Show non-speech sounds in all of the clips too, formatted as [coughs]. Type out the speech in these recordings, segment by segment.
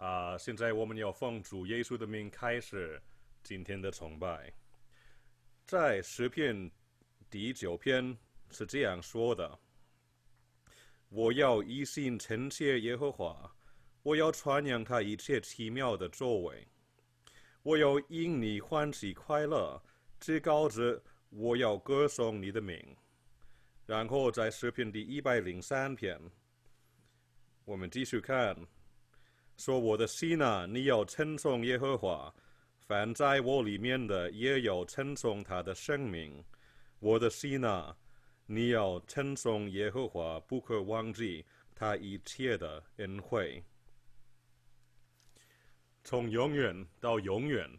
啊、现在我们要奉主耶稣的名开始今天的崇拜。在诗篇第九篇是这样说的：“我要一心称谢耶和华，我要传扬他一切奇妙的作为，我要因你欢喜快乐，至高者，我要歌颂你的名。”然后在诗篇第一百零三篇，我们继续看，说：“我的心啊，你要称颂耶和华；凡在我里面的，也要称颂他的圣名。我的心啊，你要称颂耶和华，不可忘记他一切的恩惠。从永远到永远，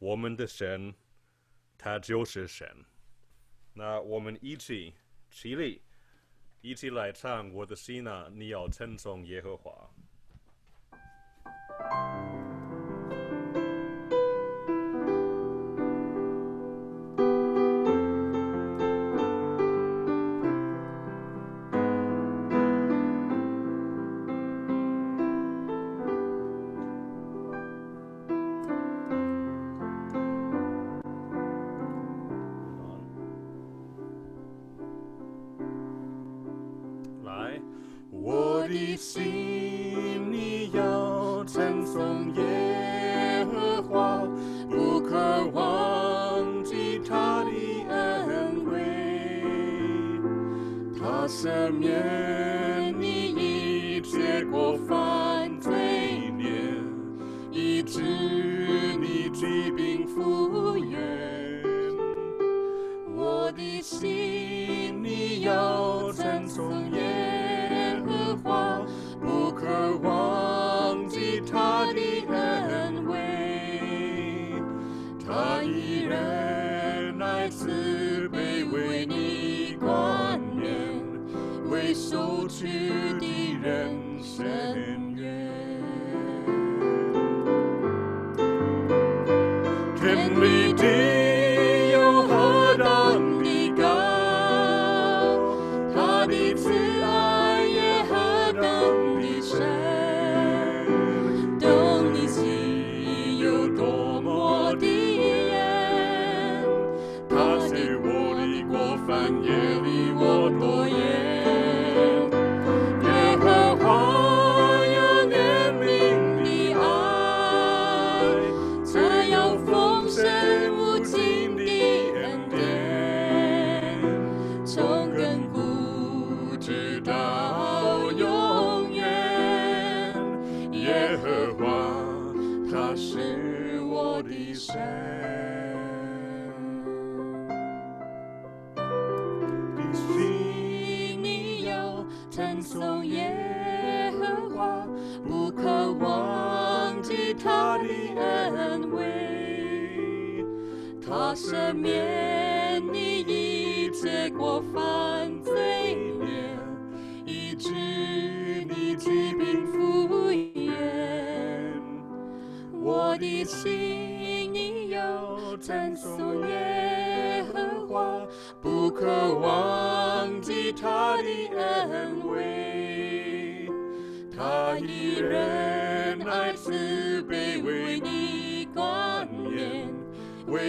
我们的神，他就是神。那我们一起。”起立，一起来唱。我的心啊，你要称颂耶和华。Bye. 懂你心有多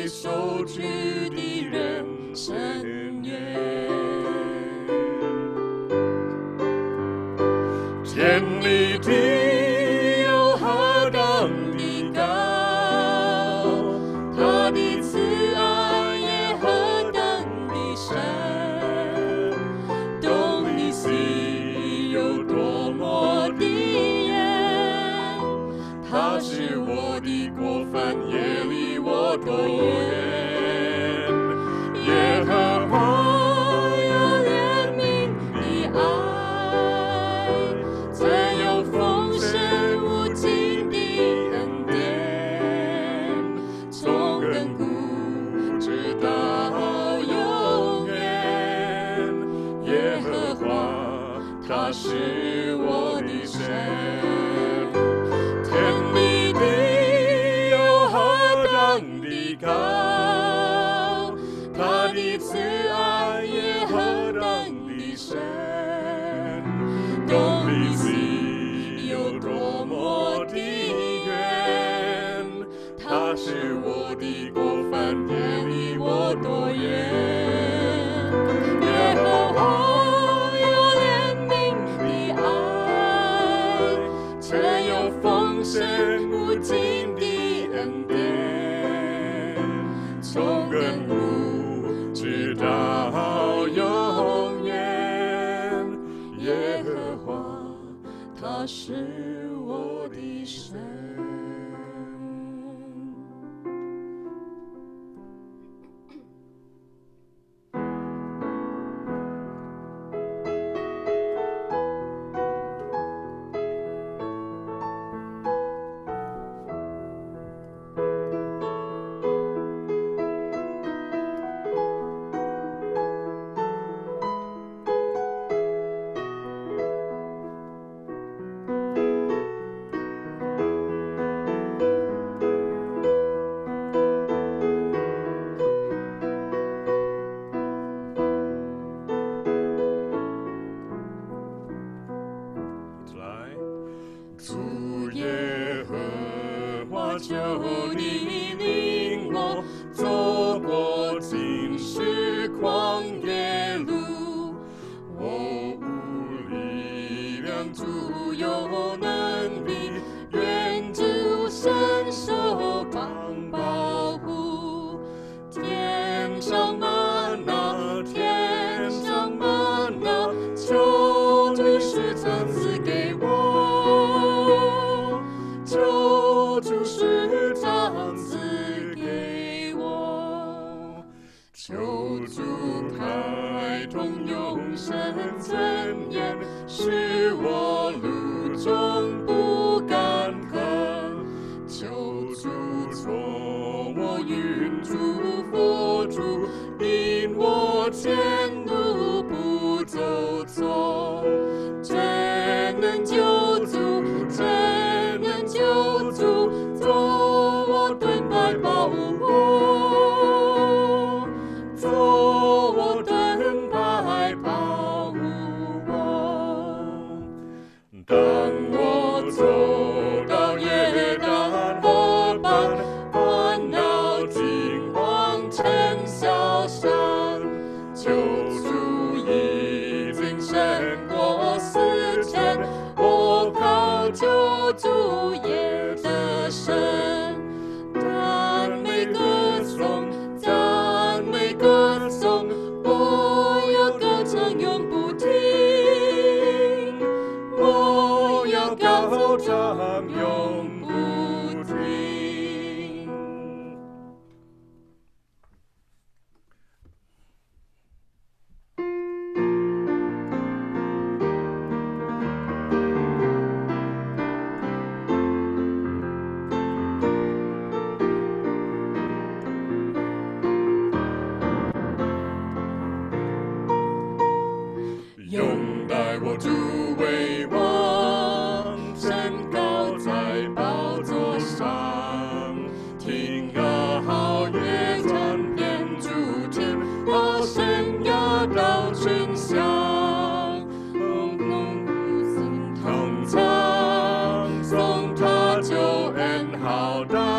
么的为我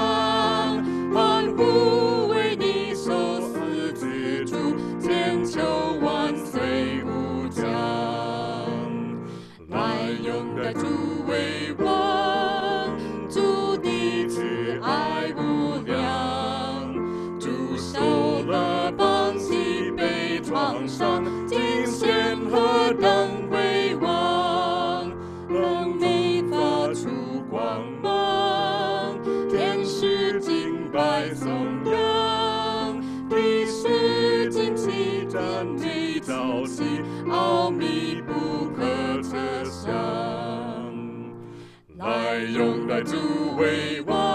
带来永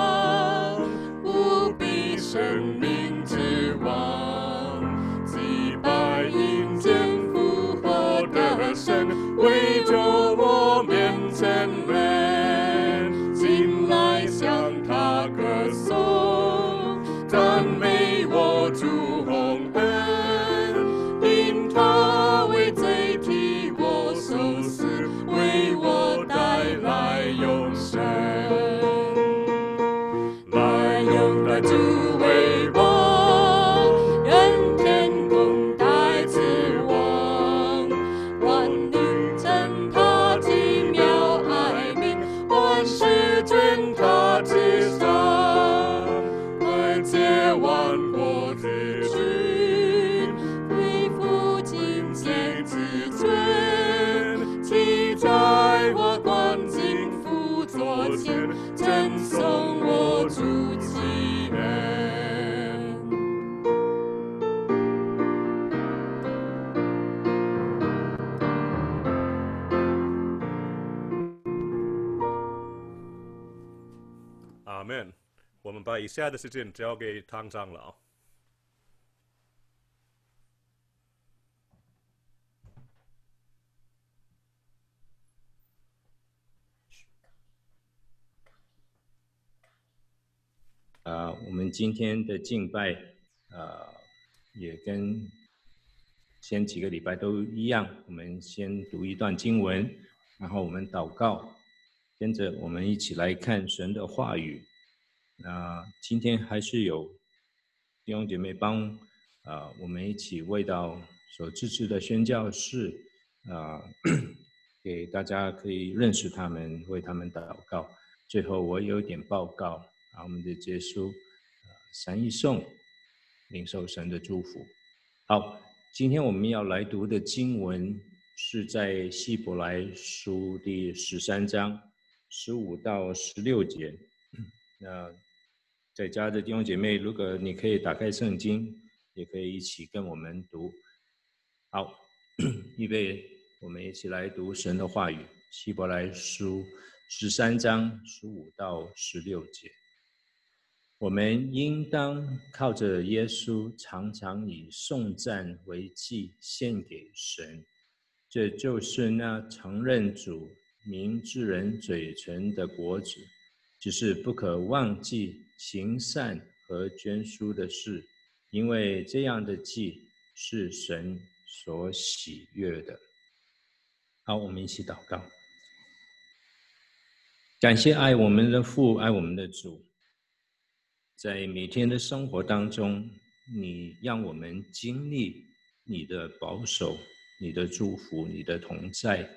以下的时间交给汤长老。啊、呃，我们今天的敬拜，啊、呃，也跟前几个礼拜都一样。我们先读一段经文，然后我们祷告，跟着我们一起来看神的话语。那、今天还是有弟兄姐妹帮啊、呃，我们一起为到所支持的宣教士啊、呃，[clears throat] 给大家可以认识他们，为他们祷告。最后我有点报告。啊，我们的结束，三一颂，领受神的祝福。好，今天我们要来读的经文是在希伯来书第十三章十五到十六节。[clears throat] 那在家的弟兄姐妹，如果你可以打开圣经，也可以一起跟我们读。好，[clears throat] 预备，我们一起来读神的话语。希伯来书十三章十五到十六节。我们应当靠着耶稣，常常以颂赞为祭献给神，这就是那承认主名之人嘴唇的果子。只是不可忘记行善和捐书的事，因为这样的祭是神所喜悦的。好，我们一起祷告，感谢爱我们的父，爱我们的主。在每天的生活当中，你让我们经历你的保守、你的祝福、你的同在。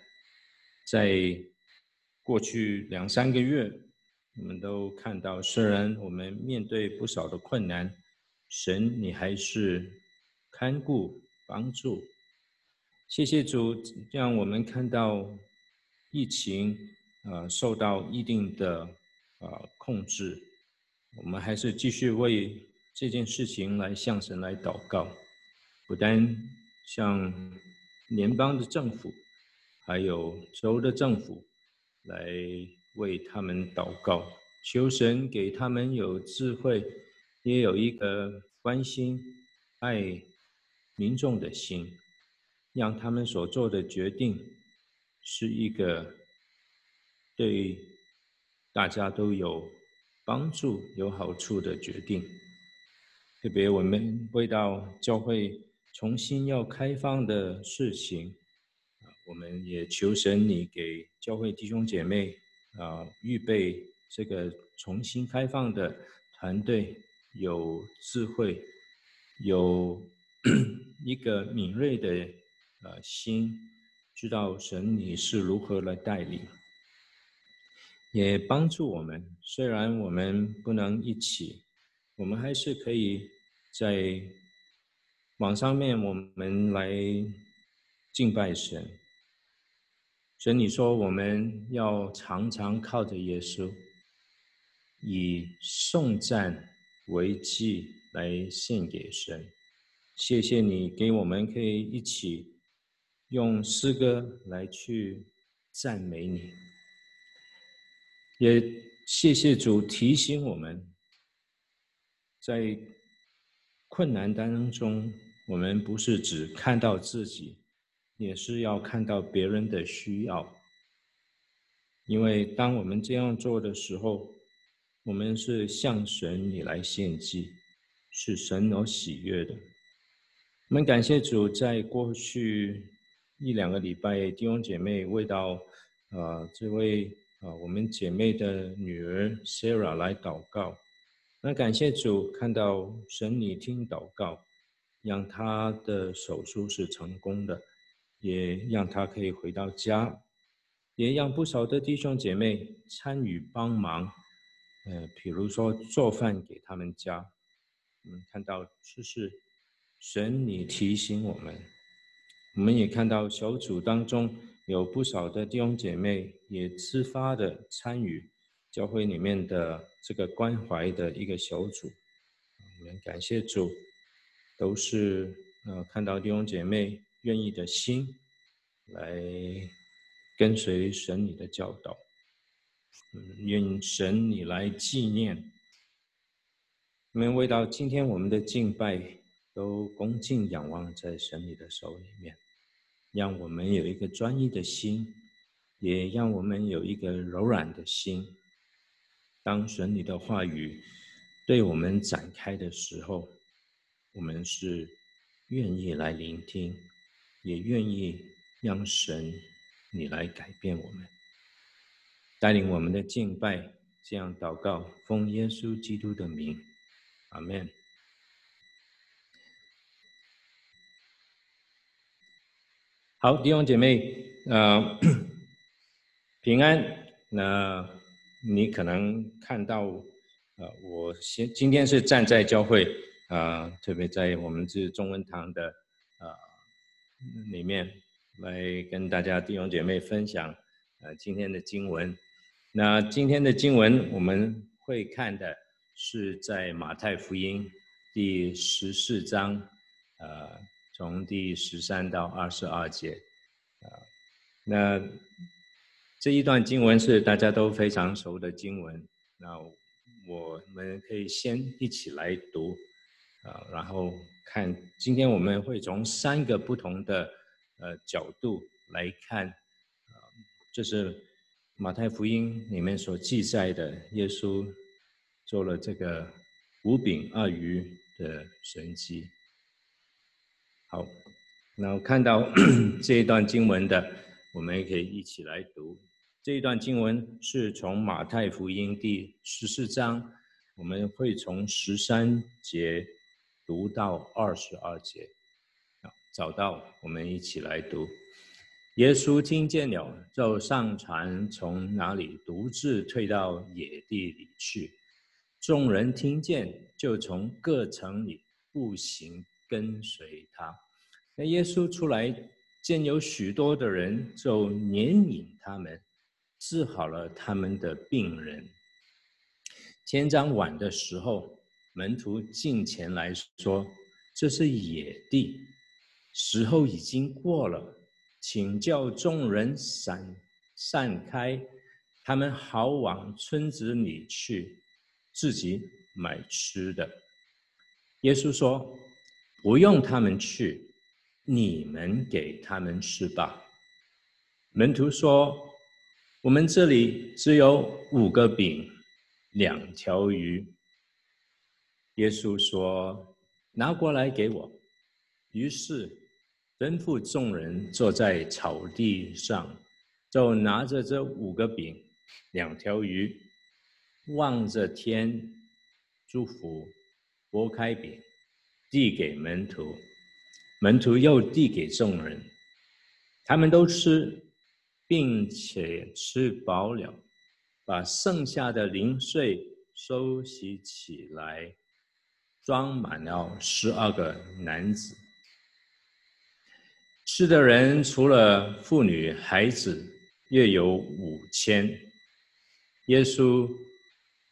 在过去两三个月，我们都看到，虽然我们面对不少的困难，神你还是看顾、帮助。谢谢主，让我们看到疫情呃受到一定的呃控制。我们还是继续为这件事情来向神来祷告，不单向联邦的政府，还有州的政府来为他们祷告，求神给他们有智慧，也有一个关心爱民众的心，让他们所做的决定是一个对大家都有。帮助有好处的决定，特别我们为到教会重新要开放的事情，啊，我们也求神你给教会弟兄姐妹啊预备这个重新开放的团队，有智慧，有 [coughs] 一个敏锐的呃心，知道神你是如何来带领。也帮助我们，虽然我们不能一起，我们还是可以在网上面，我们来敬拜神。所以你说我们要常常靠着耶稣，以颂赞为祭来献给神。谢谢你给我们可以一起用诗歌来去赞美你。也谢谢主提醒我们，在困难当中，我们不是只看到自己，也是要看到别人的需要。因为当我们这样做的时候，我们是向神你来献祭，是神而喜悦的。我们感谢主，在过去一两个礼拜，弟兄姐妹为到啊、呃、这位。啊，我们姐妹的女儿 Sarah 来祷告，那感谢主，看到神你听祷告，让她的手术是成功的，也让他可以回到家，也让不少的弟兄姐妹参与帮忙，呃，比如说做饭给他们家，我们看到这是神你提醒我们，我们也看到小组当中。有不少的弟兄姐妹也自发的参与教会里面的这个关怀的一个小组，我们感谢主，都是呃看到弟兄姐妹愿意的心来跟随神你的教导。愿神你来纪念。我们为到今天我们的敬拜都恭敬仰望在神你的手里面，让我们有一个专一的心，也让我们有一个柔软的心。当神你的话语对我们展开的时候，我们是愿意来聆听，也愿意让神你来改变我们，带领我们的敬拜。这样祷告，奉耶稣基督的名。阿门。好，弟兄姐妹，呃，[coughs] 平安。那你可能看到，呃，我先今天是站在教会啊、特别在我们这中文堂的、里面来跟大家弟兄姐妹分享呃今天的经文。那今天的经文我们会看的。是在马太福音第十四章，呃，从第十三到二十二节，啊、呃，那这一段经文是大家都非常熟的经文，那我们可以先一起来读，啊、呃，然后看，今天我们会从三个不同的呃角度来看，啊、呃，这是马太福音里面所记载的耶稣。做了这个五饼二鱼的神迹。好，那我看到 [coughs] 这一段经文的，我们也可以一起来读。这一段经文是从马太福音第十四章，我们会从十三节读到二十二节。好，找到，我们一起来读。耶稣听见了，就上船，从哪里独自退到野地里去。众人听见，就从各城里步行跟随他。那耶稣出来，见有许多的人，就怜悯他们，治好了他们的病人。天将晚的时候，门徒进前来说：“这是野地，时候已经过了，请叫众人散散开，他们好往村子里去。”自己买吃的。耶稣说：“不用他们去，你们给他们吃吧。”门徒说：“我们这里只有五个饼，两条鱼。”耶稣说：“拿过来给我。”于是吩咐众人坐在草地上，就拿着这五个饼，两条鱼。望着天，祝福，擘开饼，递给门徒，门徒又递给众人，他们都吃，并且吃饱了，把剩下的零碎收拾起来，装满了十二个男子。吃的人除了妇女孩子，约有五千。耶稣。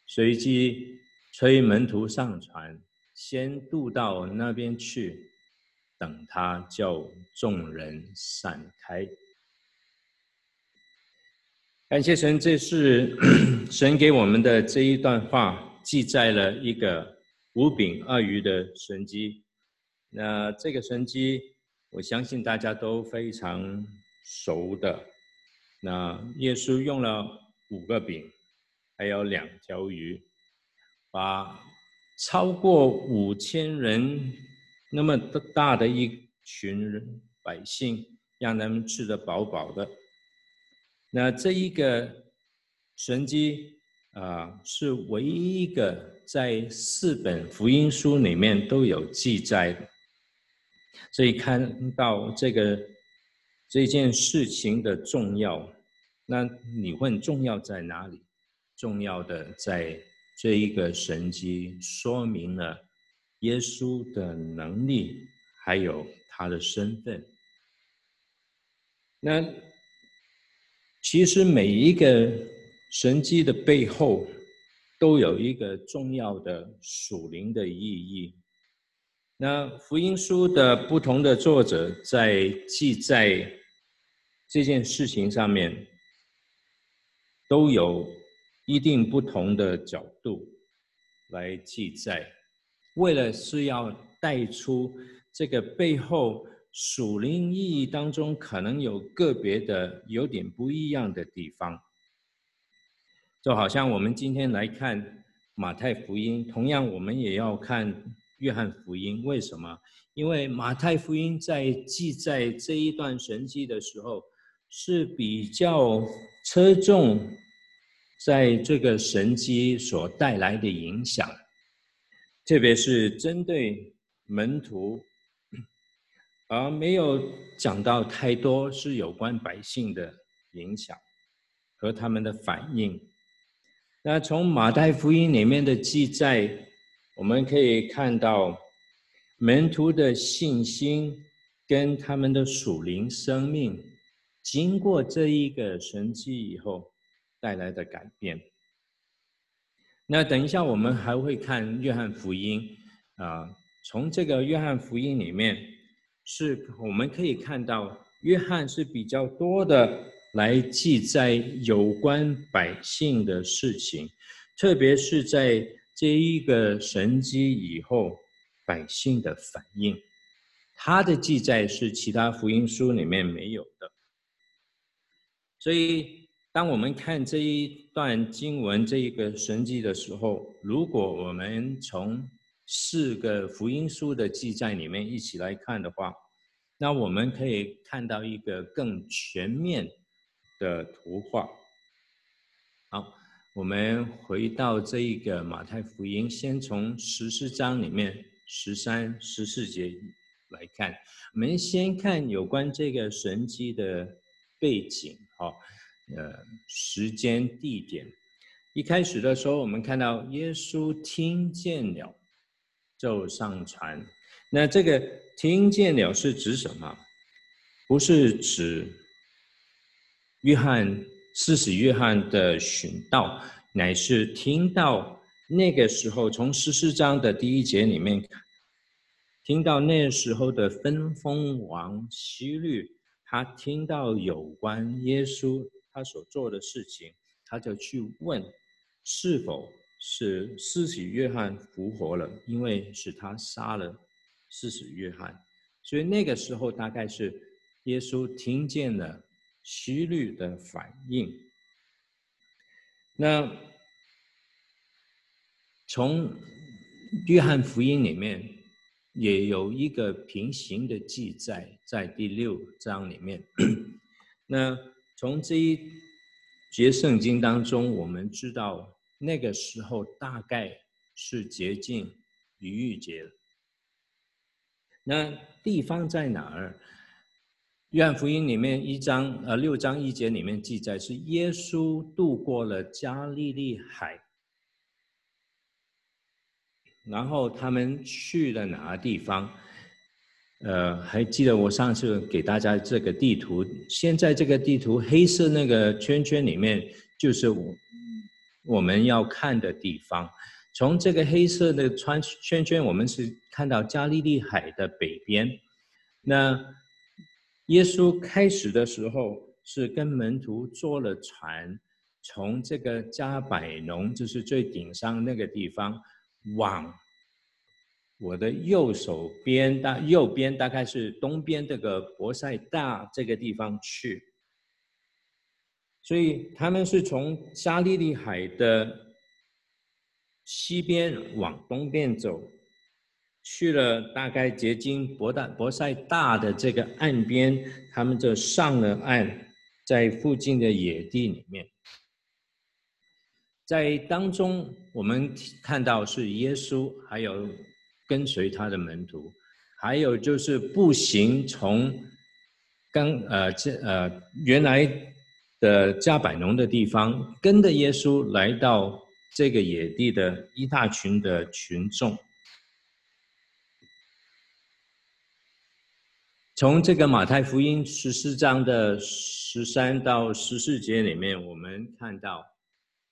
随即催门徒上船，先渡到那边去，等他叫众人散开。感谢神，这是 [coughs] 神给我们的这一段话，记载了一个五饼二鱼的神迹。那这个神迹，我相信大家都非常熟的。那耶稣用了五个饼。还有两条鱼，把超过五千人那么大的一群人百姓，让他们吃得饱饱的。那这一个神迹啊，是唯一一个在四本福音书里面都有记载。所以看到这个这件事情的重要，那你问重要在哪里？重要的，在这一个神迹说明了耶稣的能力，还有他的身份。那其实每一个神迹的背后，都有一个重要的属灵的意义。那福音书的不同的作者在记载这件事情上面，都有。一定不同的角度来记载，为了是要带出这个背后属灵意义当中可能有个别的有点不一样的地方，就好像我们今天来看马太福音，同样我们也要看约翰福音。为什么？因为马太福音在记载这一段神迹的时候，是比较侧重在这个神迹所带来的影响，特别是针对门徒，而没有讲到太多是有关百姓的影响和他们的反应。那从马太福音里面的记载，我们可以看到门徒的信心跟他们的属灵生命。经过这一个神迹以后带来的改变，那等一下我们还会看约翰福音啊。从这个约翰福音里面，是我们可以看到约翰是比较多的来记载有关百姓的事情，特别是在这一个神迹以后百姓的反应，他的记载是其他福音书里面没有的。所以，当我们看这一段经文、这一个神迹的时候，如果我们从四个福音书的记载里面一起来看的话，那我们可以看到一个更全面的图画。好，我们回到这一个马太福音，先从十四章里面十三、十四节来看。我们先看有关这个神迹的背景。好，呃，时间、地点，一开始的时候，我们看到耶稣听见了，就上船。那这个听见了是指什么？不是指约翰，施洗约翰的寻道，乃是听到那个时候，从十四章的第一节里面，听到那时候的分封王希律。他听到有关耶稣他所做的事情，他就去问，是否是施洗约翰复活了？因为是他杀了施洗约翰，所以那个时候大概是耶稣听见了希律的反应。那从约翰福音里面。也有一个平行的记载在第六章里面。那从这一节圣经当中，我们知道那个时候大概是接近逾越节。那地方在哪儿？约翰福音里面一章呃六章一节里面记载是耶稣渡过了加利利海。然后他们去了哪个地方？呃，还记得我上次给大家这个地图？现在这个地图黑色那个圈圈里面，就是我我们要看的地方。从这个黑色的圈圈圈，我们是看到加利利海的北边。那耶稣开始的时候是跟门徒坐了船，从这个加百农，就是最顶上那个地方。往我的右手边，大右边大概是东边这个伯赛大这个地方去，所以他们是从加利利海的西边往东边走，去了大概接近博大博赛大的这个岸边，他们就上了岸，在附近的野地里面。在当中，我们看到是耶稣，还有跟随他的门徒，还有就是步行从刚呃这呃原来的加百农的地方，跟着耶稣来到这个野地的一大群的群众。从这个马太福音十四章的十三到十四节里面，我们看到。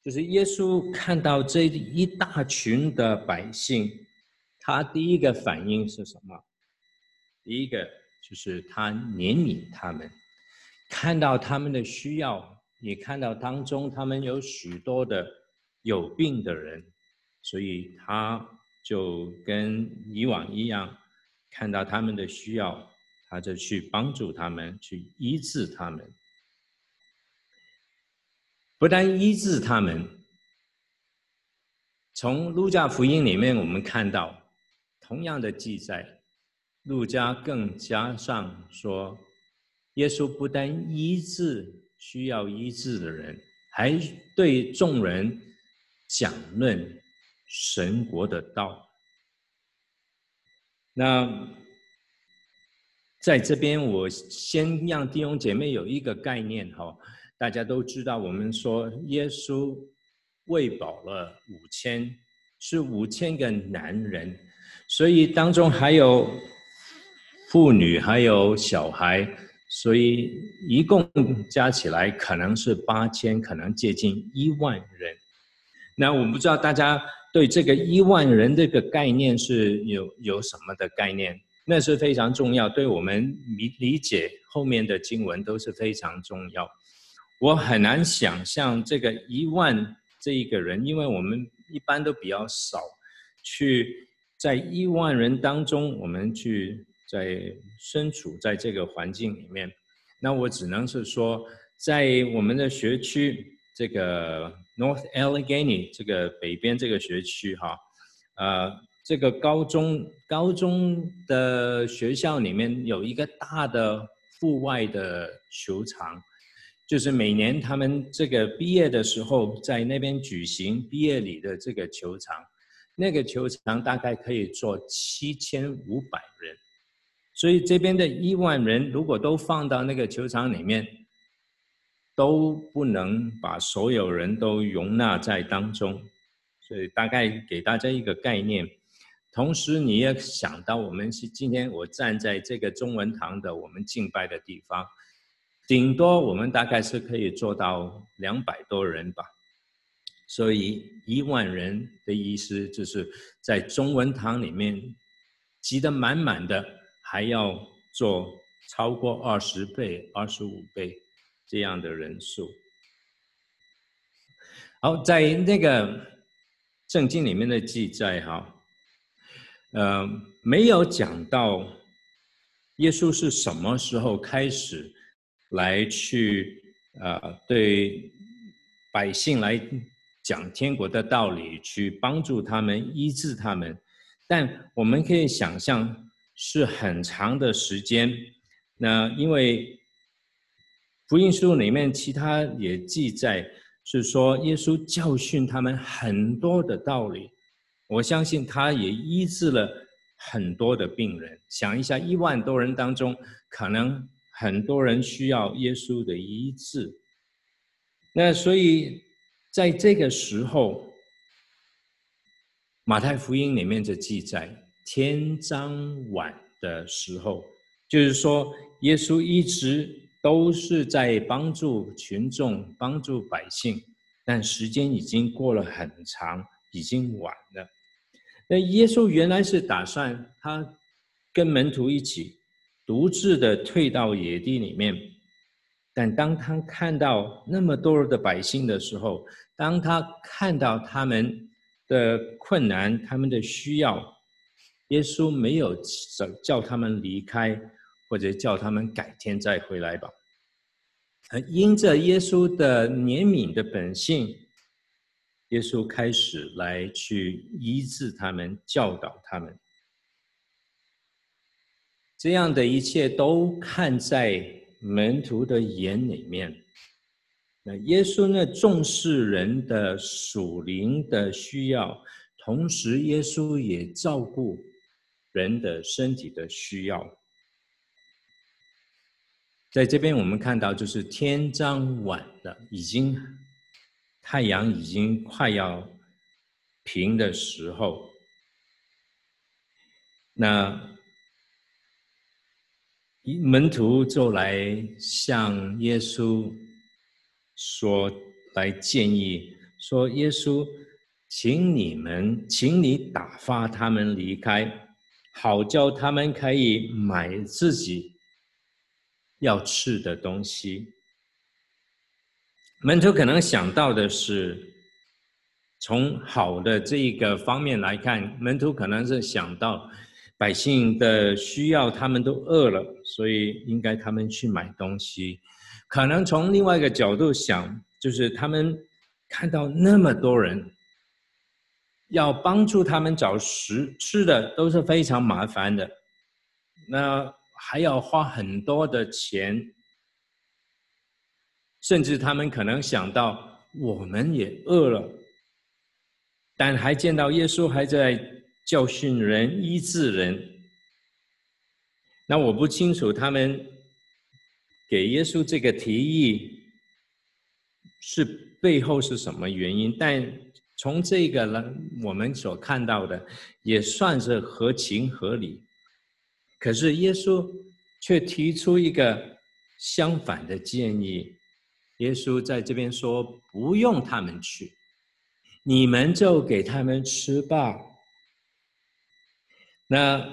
就是耶稣看到这一大群的百姓，他第一个反应是什么？第一个就是他怜悯他们，看到他们的需要，也看到当中他们有许多的有病的人，所以他就跟以往一样，看到他们的需要，他就去帮助他们，去医治他们。不但医治他们，从路加福音里面我们看到同样的记载，路加更加上说，耶稣不但医治需要医治的人，还对众人讲论神国的道。那在这边，我先让弟兄姐妹有一个概念哈，大家都知道，我们说耶稣喂饱了五千，是五千个男人，所以当中还有妇女，还有小孩，所以一共加起来可能是八千，可能接近一万人。那我不知道大家对这个一万人这个概念是有有什么的概念？那是非常重要，对我们理理解后面的经文都是非常重要。我很难想象这个一万这一个人，因为我们一般都比较少去在一万人当中，我们去在身处在这个环境里面。那我只能是说，在我们的学区。这个 North Allegheny 这个北边这个学区哈，呃，这个高中高中的学校里面有一个大的户外的球场，就是每年他们这个毕业的时候在那边举行毕业礼的这个球场，那个球场大概可以坐七千五百人，所以这边的一万人如果都放到那个球场里面。都不能把所有人都容纳在当中，所以大概给大家一个概念。同时，你也想到，我们是今天我站在这个中文堂的我们敬拜的地方，顶多我们大概是可以做到两百多人吧。所以一万人的意思就是在中文堂里面挤得满满的，还要做超过二十倍、二十五倍。这样的人数，好，在那个圣经里面的记载哈，呃，没有讲到耶稣是什么时候开始来去呃对百姓来讲天国的道理，去帮助他们医治他们，但我们可以想象是很长的时间，那因为。福音书里面，其他也记载是说，耶稣教训他们很多的道理。我相信他也医治了很多的病人。想一下，一万多人当中，可能很多人需要耶稣的医治。那所以，在这个时候，马太福音里面的记载，天将晚的时候，就是说，耶稣一直。都是在帮助群众、帮助百姓，但时间已经过了很长，已经晚了。那耶稣原来是打算他跟门徒一起独自的退到野地里面，但当他看到那么多的百姓的时候，当他看到他们的困难、他们的需要，耶稣没有叫他们离开。或者叫他们改天再回来吧。因着耶稣的怜悯的本性，耶稣开始来去医治他们，教导他们。这样的一切都看在门徒的眼里面。那耶稣呢，重视人的属灵的需要，同时耶稣也照顾人的身体的需要。在这边，我们看到就是天将晚了，已经太阳已经快要平的时候，那门徒就来向耶稣说，来建议说：“耶稣，请你们，请你打发他们离开，好叫他们可以买自己。”要吃的东西，门徒可能想到的是，从好的这一个方面来看，门徒可能是想到百姓的需要，他们都饿了，所以应该他们去买东西。可能从另外一个角度想，就是他们看到那么多人，要帮助他们找食吃的都是非常麻烦的，那还要花很多的钱，甚至他们可能想到我们也饿了，但还见到耶稣还在教训人、医治人，那我不清楚他们给耶稣这个提议是背后是什么原因，但。从这个呢，我们所看到的也算是合情合理。可是耶稣却提出一个相反的建议。耶稣在这边说：“不用他们去，你们就给他们吃吧。”那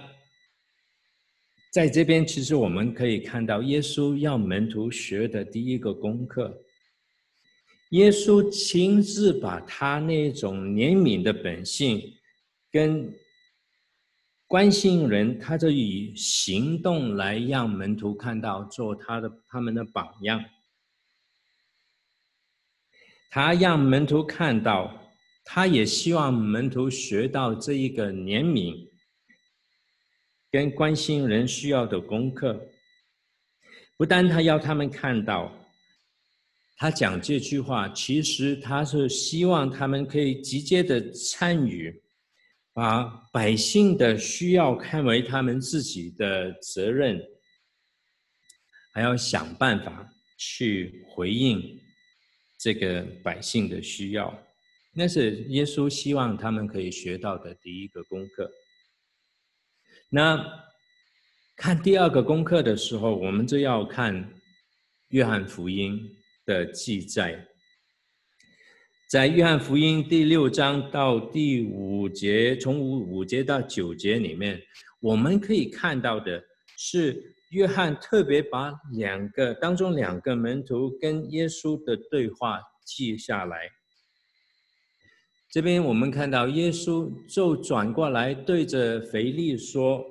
在这边，其实我们可以看到，耶稣要门徒学的第一个功课。耶稣亲自把他那种怜悯的本性，跟关心人，他就以行动来让门徒看到，做他的他们的榜样。他让门徒看到，他也希望门徒学到这一个怜悯跟关心人需要的功课。不但他要他们看到。他讲这句话，其实他是希望他们可以直接的参与，把百姓的需要看为他们自己的责任，还要想办法去回应这个百姓的需要。那是耶稣希望他们可以学到的第一个功课。那看第二个功课的时候，我们就要看约翰福音。的记载，在约翰福音第六章到第五节，从五五节到九节里面，我们可以看到的是，约翰特别把两个当中两个门徒跟耶稣的对话记下来。这边我们看到耶稣就转过来对着腓力说：“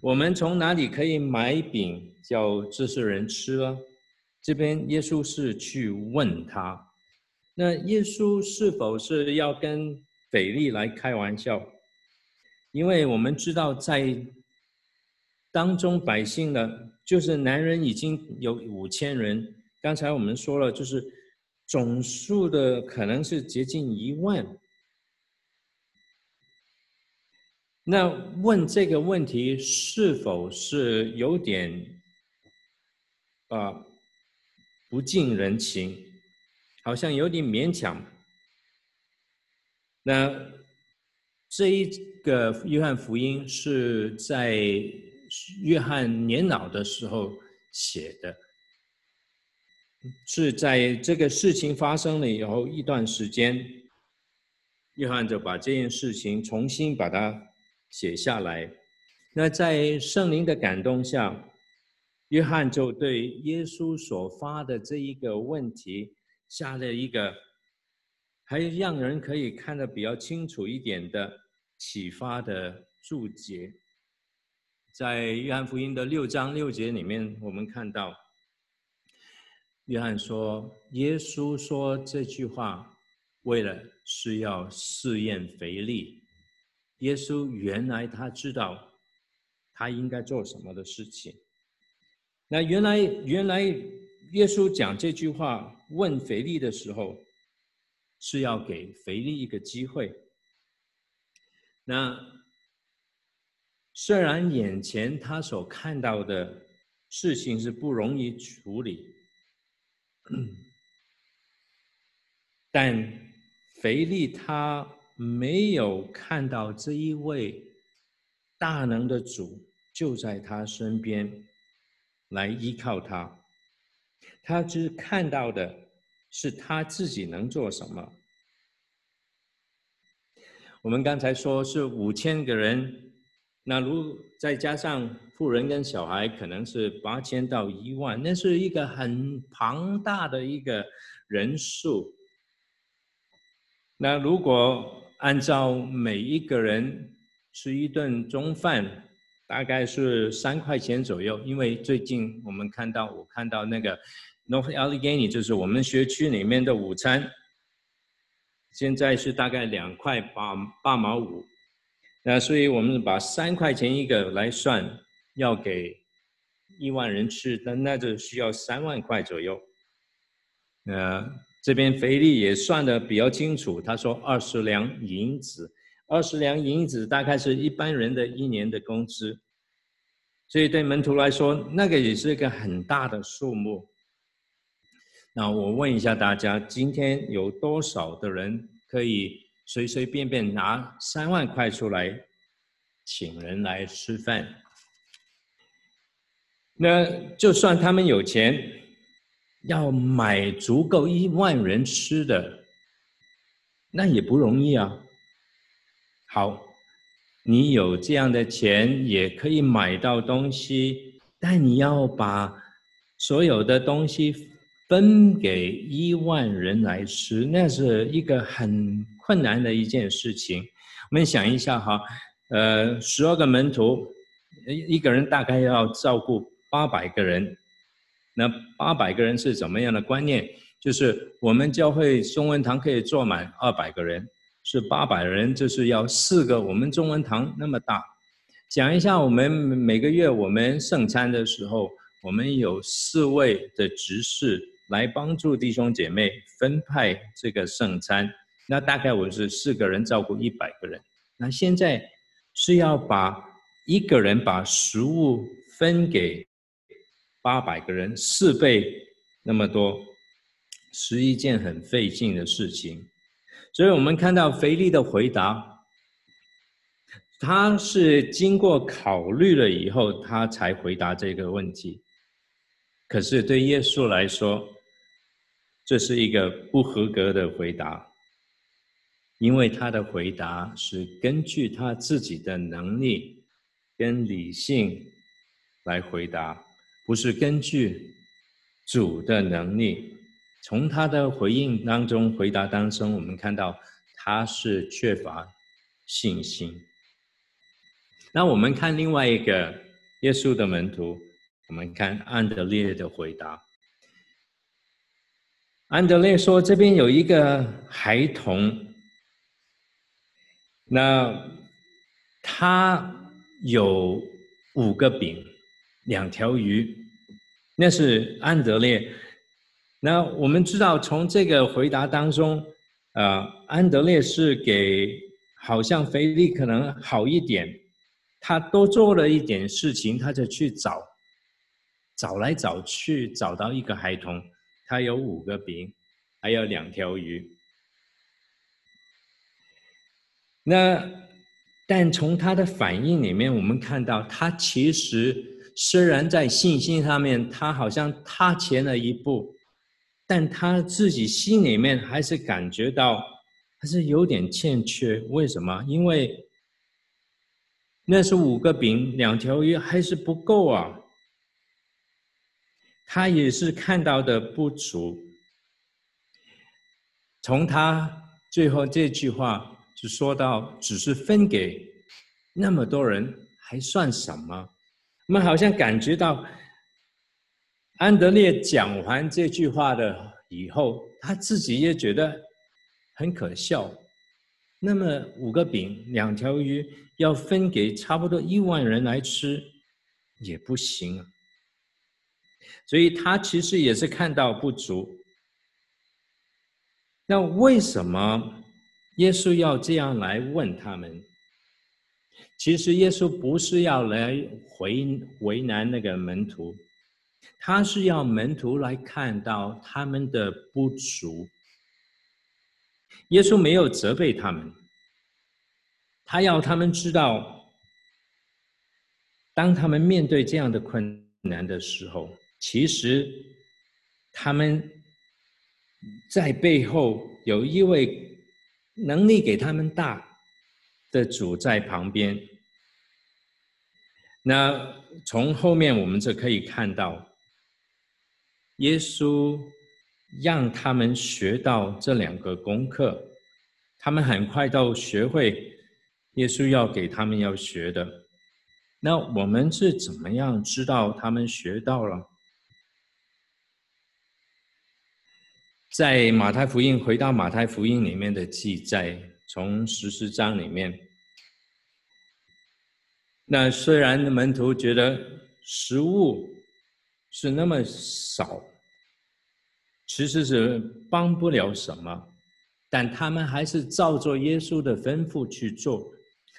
我们从哪里可以买饼叫这些人吃啊？”这边耶稣是去问他，那耶稣是否是要跟腓力来开玩笑？因为我们知道在当中百姓呢，就是男人已经有五千人，刚才我们说了，就是总数的可能是接近一万。那问这个问题是否是有点啊？不近人情，好像有点勉强。那这一个约翰福音是在约翰年老的时候写的，是在这个事情发生了以后一段时间，约翰就把这件事情重新把它写下来。那在圣灵的感动下。约翰就对耶稣所发的这一个问题下了一个，还让人可以看得比较清楚一点的启发的注解。在约翰福音的六章六节里面，我们看到，约翰说，耶稣说这句话，为了是要试验腓力。耶稣原来他知道他应该做什么的事情。那原来，原来耶稣讲这句话问腓力的时候，是要给腓力一个机会。那虽然眼前他所看到的事情是不容易处理，但腓力他没有看到这一位大能的主就在他身边。来依靠他，他只看到的是他自己能做什么。我们刚才说是五千个人，那如再加上富人跟小孩，可能是八千到一万，那是一个很庞大的一个人数。那如果按照每一个人吃一顿中饭，大概是三块钱左右。因为最近我们看到，我看到那个 North Allegheny，就是我们学区里面的午餐，现在是大概两块八八毛五。那所以我们把三块钱一个来算，要给一万人吃，那那就需要三万块左右。呃，这边肥力也算得比较清楚，他说二十两银子，二十两银子大概是一般人的一年的工资，所以对门徒来说，那个也是一个很大的数目。那我问一下大家，今天有多少的人可以？随随便便拿三万块出来，请人来吃饭。那就算他们有钱，要买足够一万人吃的，那也不容易啊。好，你有这样的钱，也可以买到东西，但你要把所有的东西分给一万人来吃，那是一个很困难的一件事情，我们想一下哈，呃，十二个门徒，一个人大概要照顾八百个人，那八百个人是怎么样的观念？就是我们教会中文堂可以坐满二百个人，是八百人，就是要四个我们中文堂那么大。讲一下，我们每个月我们圣餐的时候，我们有四位的执事来帮助弟兄姐妹分派这个圣餐。那大概我是四个人照顾一百个人，那现在是要把一个人把食物分给八百个人，四倍那么多，是一件很费劲的事情。所以我们看到腓力的回答，他是经过考虑了以后，他才回答这个问题。可是对耶稣来说，这是一个不合格的回答。因为他的回答是根据他自己的能力跟理性来回答，不是根据主的能力。从他的回应当中、回答当中，我们看到他是缺乏信心。那我们看另外一个耶稣的门徒，我们看安德烈的回答。安德烈说：“这边有一个孩童。”那他有五个饼，两条鱼，那是安德烈。那我们知道，从这个回答当中，呃，安德烈是给好像腓力可能好一点，他多做了一点事情，他就去找，找来找去找到一个孩童，他有五个饼，还有两条鱼。那，但从他的反应里面，我们看到他其实虽然在信心上面，他好像踏前了一步，但他自己心里面还是感觉到还是有点欠缺。为什么？因为那是五个饼，两条鱼还是不够啊。他也是看到的不足。从他最后这句话。就说到，只是分给那么多人，还算什么？我们好像感觉到，安德烈讲完这句话的以后，他自己也觉得很可笑。那么五个饼、两条鱼要分给差不多一万人来吃，也不行啊。所以他其实也是看到不足。那为什么？耶稣要这样来问他们，其实耶稣不是要来回为难那个门徒，他是要门徒来看到他们的不足。耶稣没有责备他们，他要他们知道，当他们面对这样的困难的时候，其实他们在背后有一位。能力给他们大的主在旁边，那从后面我们就可以看到，耶稣让他们学到这两个功课，他们很快都学会耶稣要给他们要学的。那我们是怎么样知道他们学到了？在马太福音，回到马太福音里面的记载，从十四章里面，那虽然门徒觉得食物是那么少，其实是帮不了什么，但他们还是照着耶稣的吩咐去做。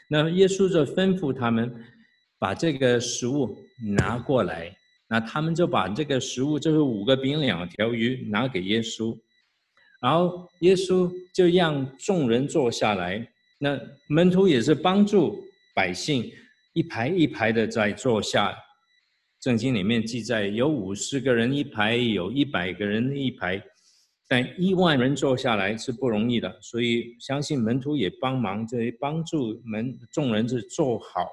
那耶稣就吩咐他们。把这个食物拿过来，那他们就把这个食物，就是五个饼两条鱼，拿给耶稣，然后耶稣就让众人坐下来，那门徒也是帮助百姓一排一排的在坐下。圣经里面记载，有五十个人一排，有一百个人一排，但一万人坐下来是不容易的，所以相信门徒也帮忙，这帮助门众人是坐好。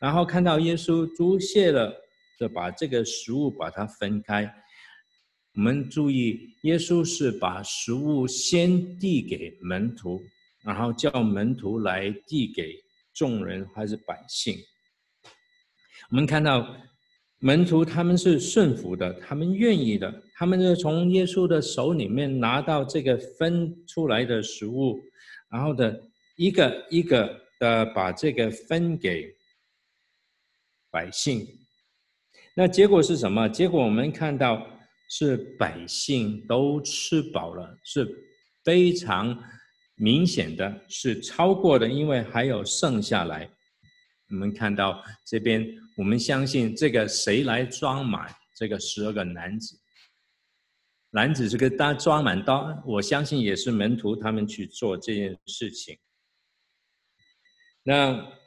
然后看到耶稣足谢了，就把这个食物把它分开。我们注意，耶稣是把食物先递给门徒，然后叫门徒来递给众人还是百姓。我们看到门徒他们是顺服的，他们愿意的，他们就从耶稣的手里面拿到这个分出来的食物，然后的一个一个的把这个分给。百姓，那结果是什么？结果我们看到是百姓都吃饱了，是非常明显的，是超过的，因为还有剩下来。我们看到这边，我们相信这个谁来装满这个十二个篮子？篮子这个大装满到，我相信也是门徒他们去做这件事情。那。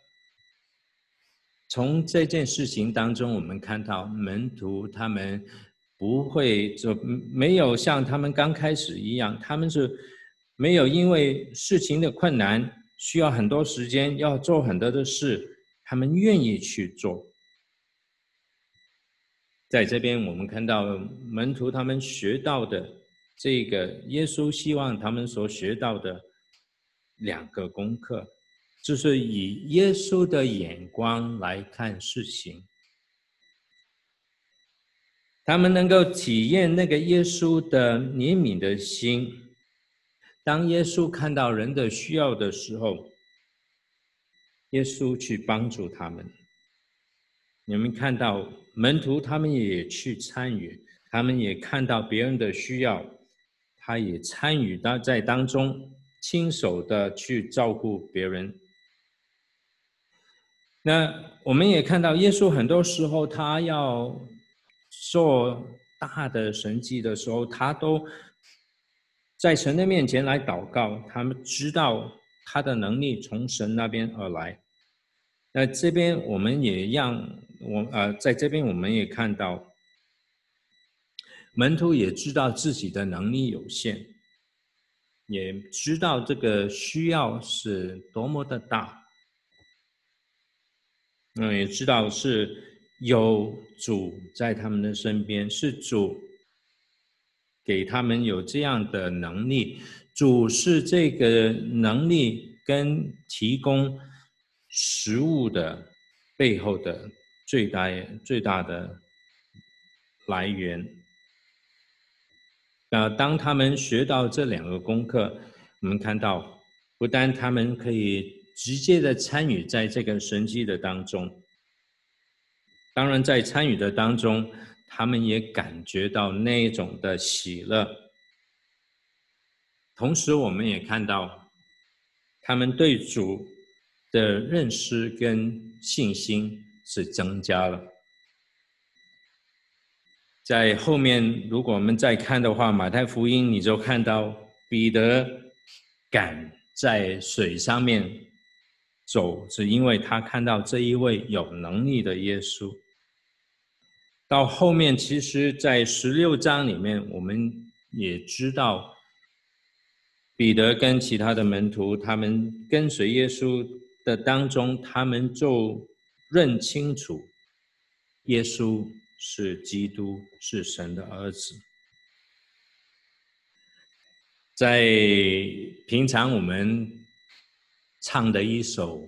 从这件事情当中，我们看到门徒他们不会就没有像他们刚开始一样，他们是没有因为事情的困难需要很多时间要做很多的事，他们愿意去做。在这边，我们看到门徒他们学到的这个耶稣希望他们所学到的两个功课。就是以耶稣的眼光来看事情，他们能够体验那个耶稣的怜悯的心。当耶稣看到人的需要的时候，耶稣去帮助他们。你们看到门徒，他们也去参与，他们也看到别人的需要，他也参与到在当中，亲手的去照顾别人。那我们也看到，耶稣很多时候他要做大的神迹的时候，他都在神的面前来祷告。他们知道他的能力从神那边而来。那这边我们也让我呃，在这边我们也看到，门徒也知道自己的能力有限，也知道这个需要是多么的大。嗯，也知道是有主在他们的身边，是主给他们有这样的能力。主是这个能力跟提供食物的背后的最大最大的来源。那当他们学到这两个功课，我们看到不但他们可以。直接的参与在这个神迹的当中，当然在参与的当中，他们也感觉到那一种的喜乐。同时，我们也看到他们对主的认识跟信心是增加了。在后面，如果我们再看的话，马太福音你就看到彼得赶在水上面。走，是因为他看到这一位有能力的耶稣。到后面，其实，在十六章里面，我们也知道，彼得跟其他的门徒，他们跟随耶稣的当中，他们就认清楚，耶稣是基督，是神的儿子。在平常我们唱的一首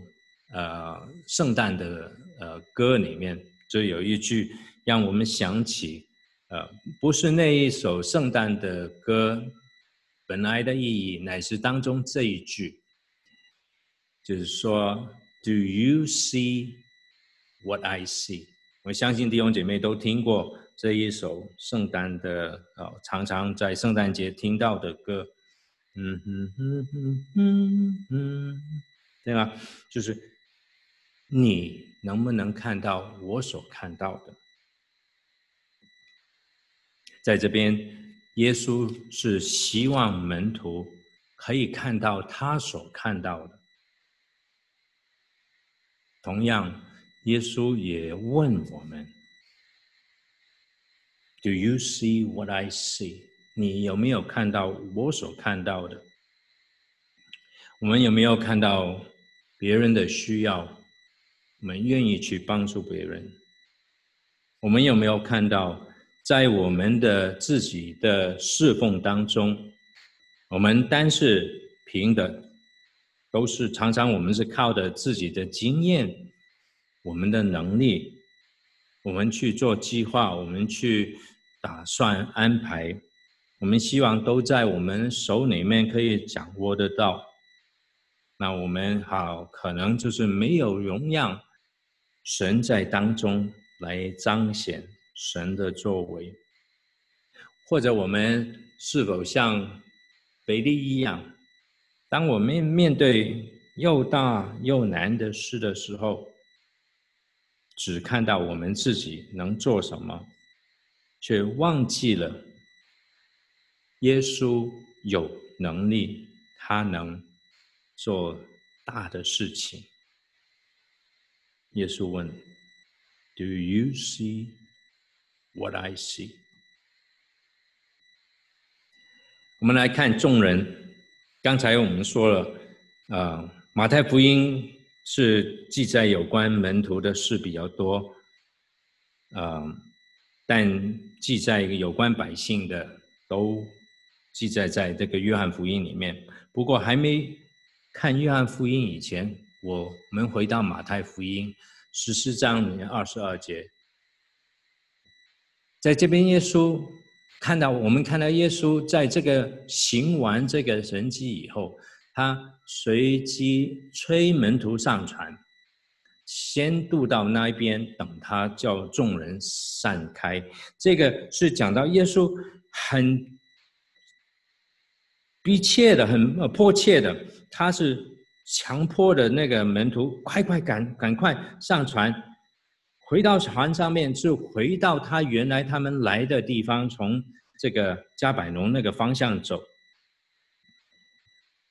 呃圣诞的呃歌里面，就有一句让我们想起，呃，不是那一首圣诞的歌本来的意义，乃是当中这一句，就是说，Do you see what I see？我相信弟兄姐妹都听过这一首圣诞的，哦，常常在圣诞节听到的歌，嗯哼哼哼哼哼，对吧？就是你能不能看到我所看到的？在这边，耶稣是希望门徒可以看到他所看到的。同样。耶稣也问我们：“Do you see what I see？” 你有没有看到我所看到的？我们有没有看到别人的需要？我们愿意去帮助别人？我们有没有看到，在我们的自己的侍奉当中，我们单是平等，都是常常我们是靠着自己的经验。我们的能力，我们去做计划，我们去打算安排，我们希望都在我们手里面可以掌握得到。那我们好可能就是没有容让神在当中来彰显神的作为，或者我们是否像腓力一样，当我们面对又大又难的事的时候，只看到我们自己能做什么，却忘记了耶稣有能力，他能做大的事情。耶稣问：“Do you see what I see？” 我们来看众人，刚才我们说了，呃，马太福音。是记载有关门徒的事比较多，啊、呃，但记载有关百姓的都记载在这个约翰福音里面。不过还没看约翰福音以前，我们回到马太福音十四章里面二十二节，在这边耶稣看到我们看到耶稣在这个行完这个神迹以后。他随即催门徒上船，先渡到那一边，等他叫众人散开。这个是讲到耶稣很逼切的、很迫切的，他是强迫的那个门徒快快赶赶快上船，回到船上面，就回到他原来他们来的地方，从这个加百农那个方向走。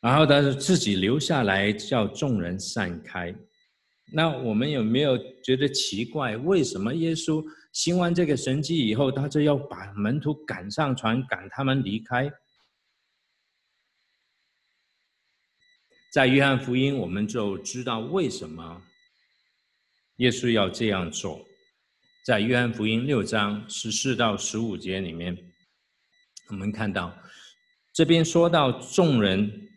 然后他是自己留下来，叫众人散开。那我们有没有觉得奇怪？为什么耶稣行完这个神迹以后，他就要把门徒赶上船，赶他们离开？在约翰福音，我们就知道为什么耶稣要这样做。在约翰福音六章十四到十五节里面，我们看到这边说到众人。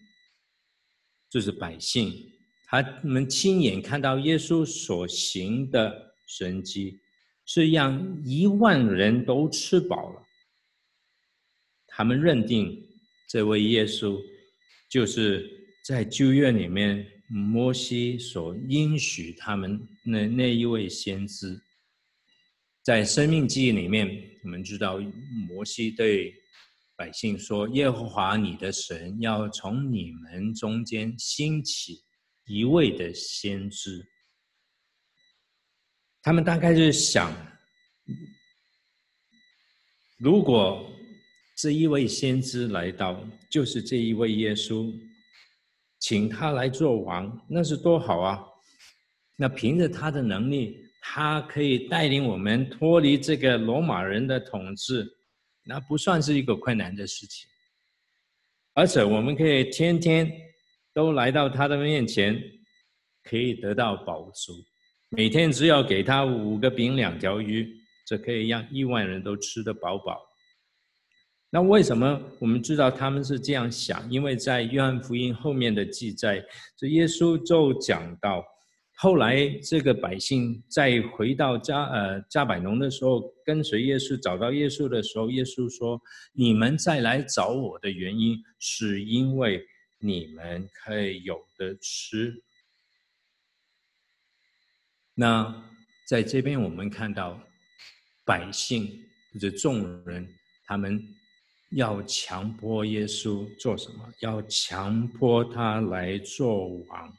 就是百姓，他们亲眼看到耶稣所行的神迹，是让一万人都吃饱了。他们认定这位耶稣就是在旧约里面摩西所应许他们那那一位先知。在生命记里面，我们知道摩西对。百姓说：“耶和华你的神要从你们中间兴起一位的先知。”他们大概是想，如果这一位先知来到，就是这一位耶稣，请他来做王，那是多好啊！那凭着他的能力，他可以带领我们脱离这个罗马人的统治。那不算是一个困难的事情，而且我们可以天天都来到他的面前，可以得到饱足。每天只要给他五个饼两条鱼，就可以让亿万人都吃得饱饱。那为什么我们知道他们是这样想？因为在约翰福音后面的记载，这耶稣就讲到，后来这个百姓再回到加呃加百农的时候，跟随耶稣找到耶稣的时候，耶稣说：“你们再来找我的原因，是因为你们可以有的吃。”那在这边我们看到百姓或者众人，他们。要强迫耶稣做什么？要强迫他来做王，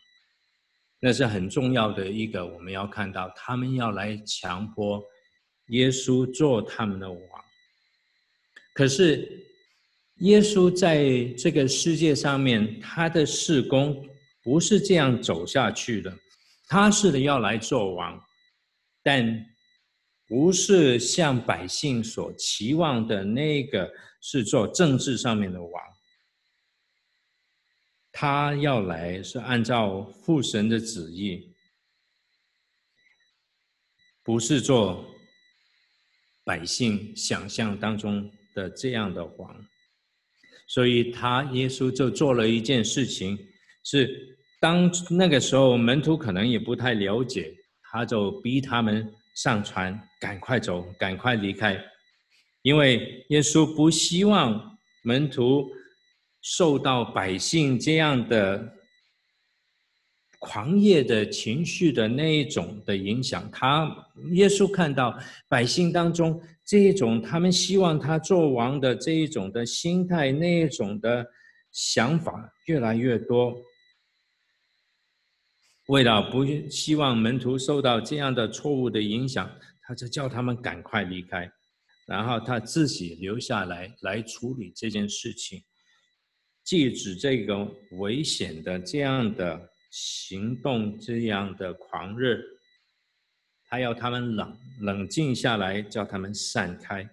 那是很重要的一个。我们要看到，他们要来强迫耶稣做他们的王。可是，耶稣在这个世界上面，他的事工不是这样走下去的。他是的要来做王，但不是像百姓所期望的那个。是做政治上面的王，他要来是按照父神的旨意，不是做百姓想象当中的这样的王，所以他耶稣就做了一件事情，是当那个时候门徒可能也不太了解，他就逼他们上船，赶快走，赶快离开。因为耶稣不希望门徒受到百姓这样的狂野的情绪的那一种的影响，他耶稣看到百姓当中这一种他们希望他做王的这一种的心态，那一种的想法越来越多，为了不希望门徒受到这样的错误的影响，他就叫他们赶快离开。然后他自己留下来来处理这件事情，制止这个危险的这样的行动，这样的狂热，他要他们冷冷静下来，叫他们散开。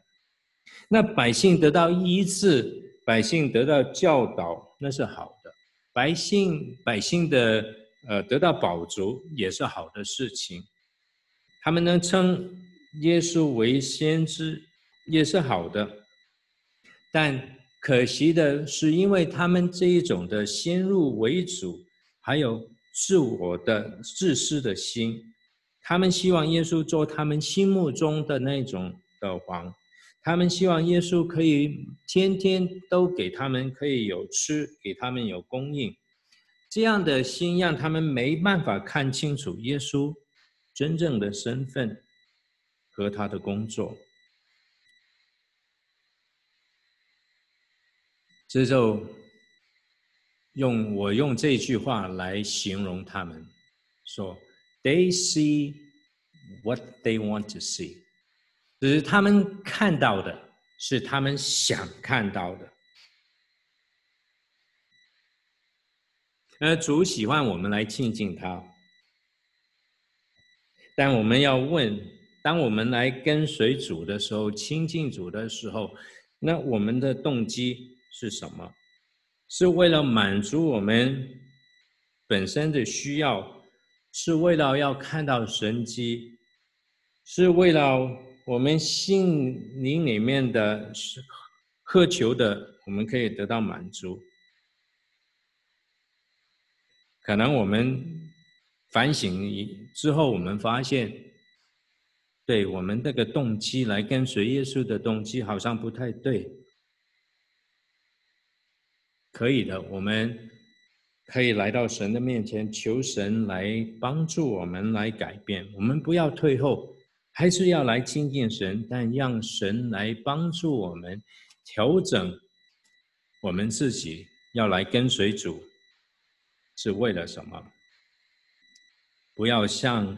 那百姓得到医治，百姓得到教导，那是好的。百姓百姓的呃得到饱足也是好的事情。他们能称耶稣为先知。也是好的，但可惜的是，因为他们这一种的先入为主，还有自我的自私的心，他们希望耶稣做他们心目中的那种的王，他们希望耶稣可以天天都给他们可以有吃，给他们有供应，这样的心让他们没办法看清楚耶稣真正的身份和他的工作。这就用我用这句话来形容他们，说：“They see what they want to see。”只是他们看到的是他们想看到的。而主喜欢我们来亲近他，但我们要问：当我们来跟随主的时候，亲近主的时候，那我们的动机？是什么？是为了满足我们本身的需要，是为了要看到神迹，是为了我们心灵里面的渴求的，我们可以得到满足。可能我们反省之后，我们发现，对我们这个动机来跟随耶稣的动机，好像不太对。可以的，我们可以来到神的面前，求神来帮助我们来改变。我们不要退后，还是要来亲近神，但让神来帮助我们调整我们自己，要来跟随主，是为了什么？不要像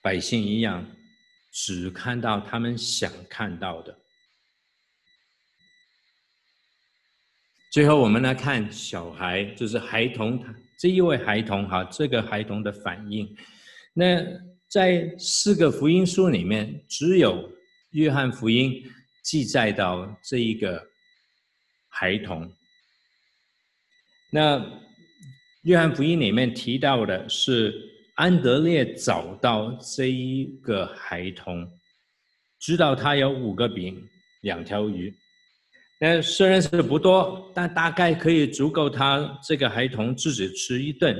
百姓一样，只看到他们想看到的。最后，我们来看小孩，就是孩童，这一位孩童哈，这个孩童的反应。那在四个福音书里面，只有约翰福音记载到这一个孩童。那约翰福音里面提到的是安德烈找到这一个孩童，知道他有五个饼、两条鱼。那虽然是不多，但大概可以足够他这个孩童自己吃一顿。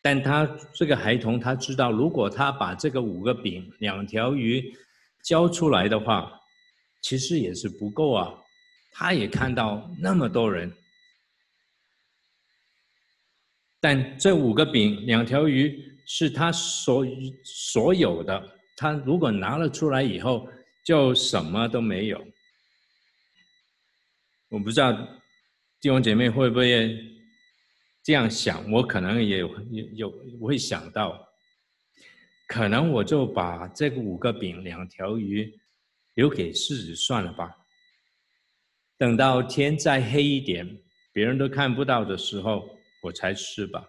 但他这个孩童他知道，如果他把这个五个饼、两条鱼交出来的话，其实也是不够啊。他也看到那么多人，但这五个饼、两条鱼是他所所有的。他如果拿了出来以后，就什么都没有。我不知道弟兄姐妹会不会这样想，我可能也有有有会想到，可能我就把这个五个饼两条鱼留给自己算了吧，等到天再黑一点，别人都看不到的时候，我才吃吧。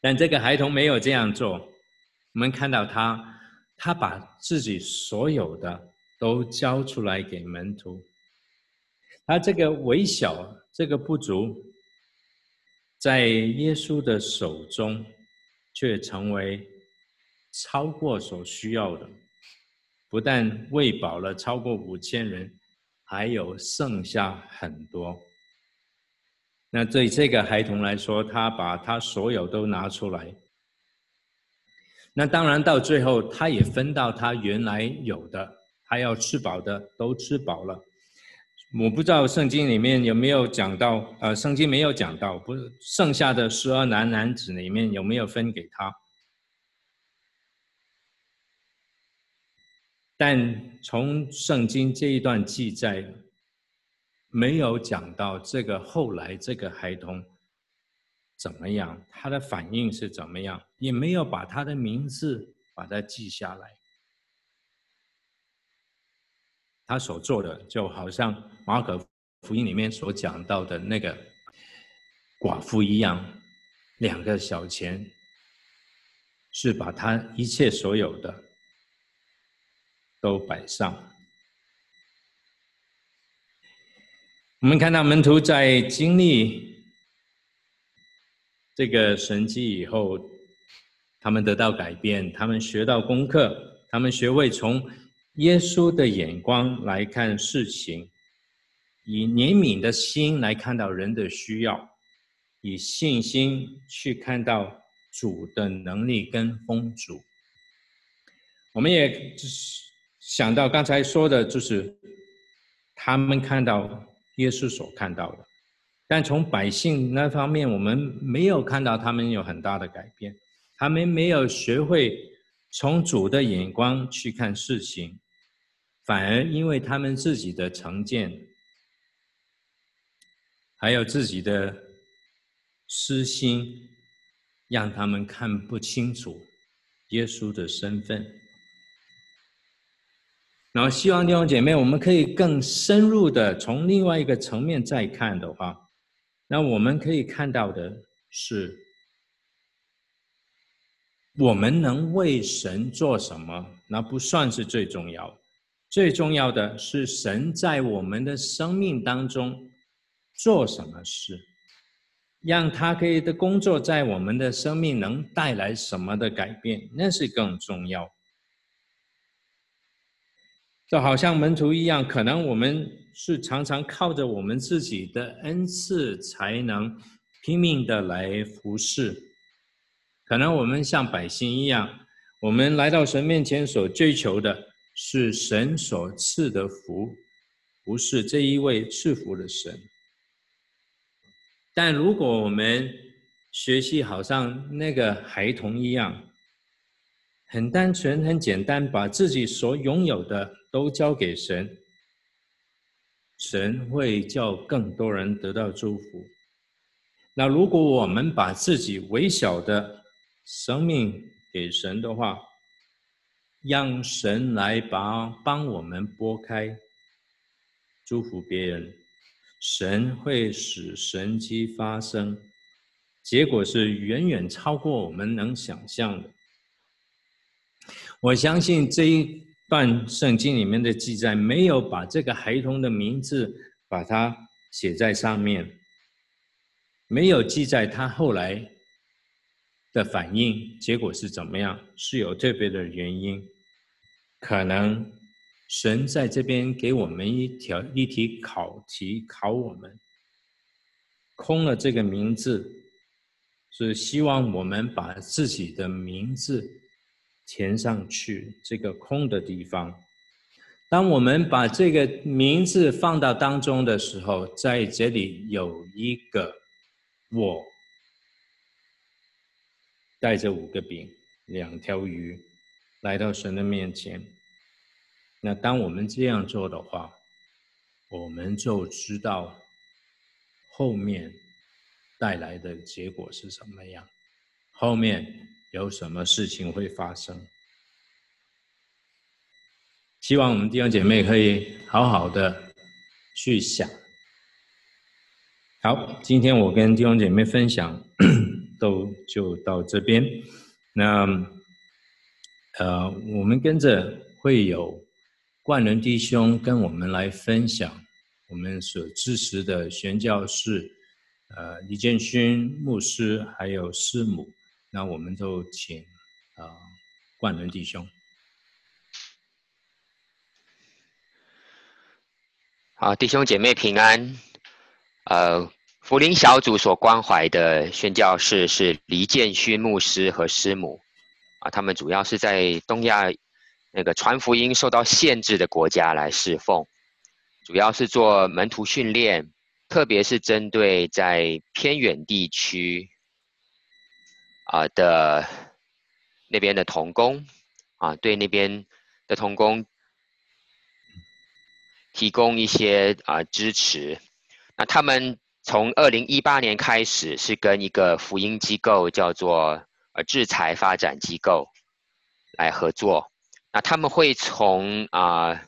但这个孩童没有这样做，我们看到他，他把自己所有的都交出来给门徒，他这个微小，这个不足。在耶稣的手中，却成为超过所需要的，不但喂饱了超过五千人，还有剩下很多。那对这个孩童来说，他把他所有都拿出来。那当然到最后，他也分到他原来有的，他要吃饱的都吃饱了。我不知道圣经里面有没有讲到，呃，圣经没有讲到，不是剩下的十二男男子里面有没有分给他？但从圣经这一段记载，没有讲到这个后来这个孩童怎么样，他的反应是怎么样，也没有把他的名字把它记下来。他所做的就好像马可福音里面所讲到的那个寡妇一样，两个小钱是把他一切所有的都摆上。我们看到门徒在经历这个神迹以后，他们得到改变，他们学到功课，他们学会从。耶稣的眼光来看事情，以怜悯的心来看到人的需要，以信心去看到主的能力跟丰足。我们也就是想到刚才说的，就是他们看到耶稣所看到的，但从百姓那方面，我们没有看到他们有很大的改变，他们没有学会从主的眼光去看事情。反而因为他们自己的成见，还有自己的私心，让他们看不清楚耶稣的身份。然后，希望弟兄姐妹，我们可以更深入的从另外一个层面再看的话，那我们可以看到的是，我们能为神做什么，那不算是最重要。最重要的是，神在我们的生命当中做什么事，让他可以的工作在我们的生命能带来什么的改变，那是更重要。就好像门徒一样，可能我们是常常靠着我们自己的恩赐才能拼命的来服侍，可能我们像百姓一样，我们来到神面前所追求的。是神所赐的福，不是这一位赐福的神。但如果我们学习好像那个孩童一样，很单纯、很简单，把自己所拥有的都交给神，神会叫更多人得到祝福。那如果我们把自己微小的生命给神的话，让神来帮帮我们拨开，祝福别人，神会使神迹发生，结果是远远超过我们能想象的。我相信这一段圣经里面的记载，没有把这个孩童的名字把它写在上面，没有记载他后来的反应，结果是怎么样，是有特别的原因。可能神在这边给我们一条一题考题，考我们。空了这个名字，是希望我们把自己的名字填上去这个空的地方。当我们把这个名字放到当中的时候，在这里有一个我，带着五个饼、两条鱼，来到神的面前。那当我们这样做的话，我们就知道后面带来的结果是什么样，后面有什么事情会发生。希望我们弟兄姐妹可以好好的去想。好，今天我跟弟兄姐妹分享都就到这边。那呃，我们跟着会有冠伦弟兄跟我们来分享我们所支持的宣教士，呃，李建勋牧师还有师母。那我们就请啊、呃、冠伦弟兄。好，弟兄姐妹平安。呃，福林小组所关怀的宣教士是黎建勋牧师和师母。啊，他们主要是在东亚那个传福音受到限制的国家来侍奉，主要是做门徒训练，特别是针对在偏远地区啊的那边的童工啊，对那边的童工。提供一些啊、支持。那他们从二零一八年开始是跟一个福音机构叫做呃制裁发展机构来合作。那他们会从啊、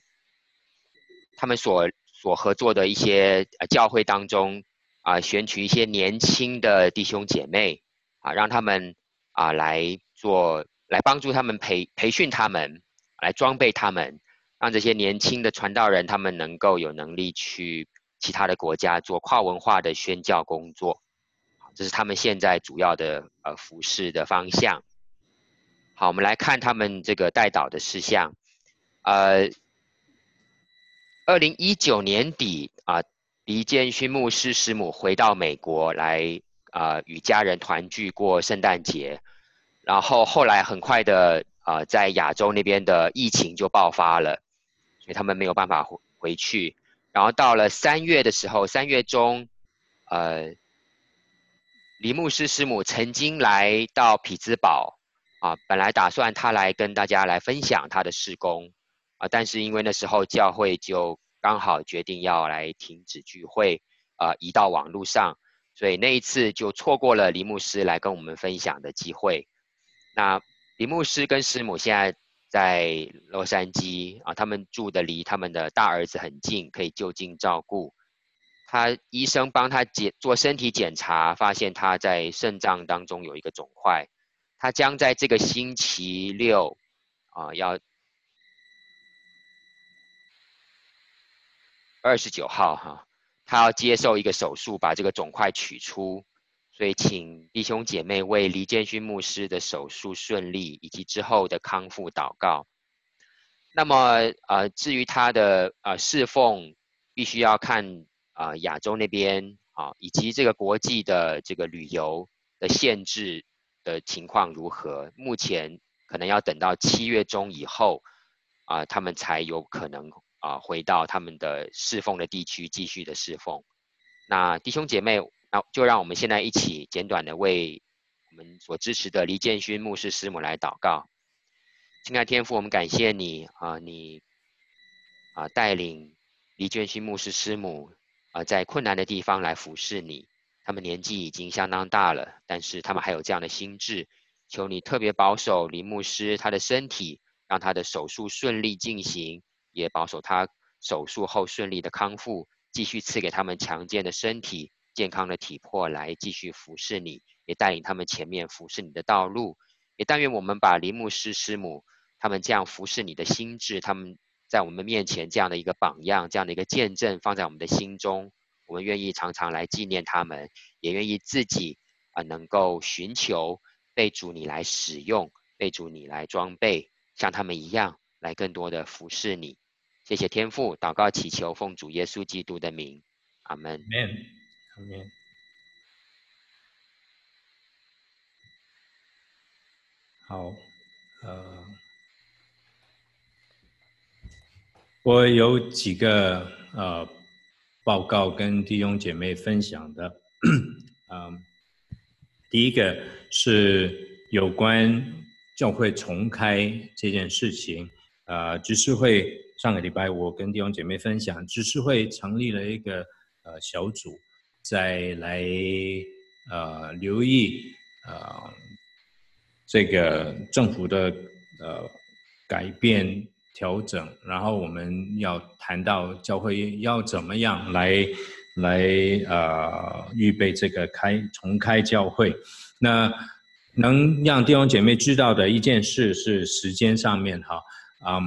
他们所所合作的一些教会当中啊、选取一些年轻的弟兄姐妹啊，让他们啊、来做来帮助他们培培训他们，来装备他们。让这些年轻的传道人，他们能够有能力去其他的国家做跨文化的宣教工作，这是他们现在主要的呃服事的方向。好，我们来看他们这个代祷的事项。呃，二零一九年底啊，黎建勋牧师师母回到美国来啊、与家人团聚过圣诞节，然后后来很快的啊、在亚洲那边的疫情就爆发了。所以他们没有办法回回去，然后到了三月的时候，三月中，呃，李牧师师母曾经来到匹兹堡，啊，本来打算他来跟大家来分享他的事工，啊，但是因为那时候教会就刚好决定要来停止聚会，啊，移到网络上，所以那一次就错过了李牧师来跟我们分享的机会。那李牧师跟师母现在。在洛杉矶啊，他们住的离他们的大儿子很近，可以就近照顾。他医生帮他检做身体检查，发现他在肾脏当中有一个肿块。他将在这个星期六啊，要二十九号哈，他要接受一个手术，把这个肿块取出。所以，请弟兄姐妹为黎建勋牧师的手术顺利以及之后的康复祷告。那么，呃，至于他的呃侍奉，必须要看啊、亚洲那边啊，以及这个国际的这个旅游的限制的情况如何。目前可能要等到七月中以后啊、他们才有可能啊、回到他们的侍奉的地区继续的侍奉。那弟兄姐妹。好，就让我们现在一起简短的为我们所支持的黎建勋牧师师母来祷告。亲爱天父，我们感谢你啊，你啊带领黎建勋牧师师母啊在困难的地方来服侍你。他们年纪已经相当大了，但是他们还有这样的心志。求你特别保守黎牧师他的身体，让他的手术顺利进行，也保守他手术后顺利的康复，继续赐给他们强健的身体。健康的体魄来继续服侍你，也带领他们前面服侍你的道路。也但愿我们把林牧师师母他们这样服侍你的心智，他们在我们面前这样的一个榜样，这样的一个见证，放在我们的心中。我们愿意常常来纪念他们，也愿意自己啊能够寻求被主你来使用，被主你来装备，像他们一样来更多的服侍你。谢谢天父，祷告祈求，奉主耶稣基督的名，阿门。阿门。阿门。好，呃，我有几个呃报告跟弟兄姐妹分享的，嗯、第一个是有关教会重开这件事情，呃，执事会上个礼拜我跟弟兄姐妹分享，执事会成立了一个呃小组，再来呃留意呃。这个政府的呃改变调整，然后我们要谈到教会要怎么样来来呃预备这个开重开教会。那能让弟兄姐妹知道的一件事是时间上面哈，嗯，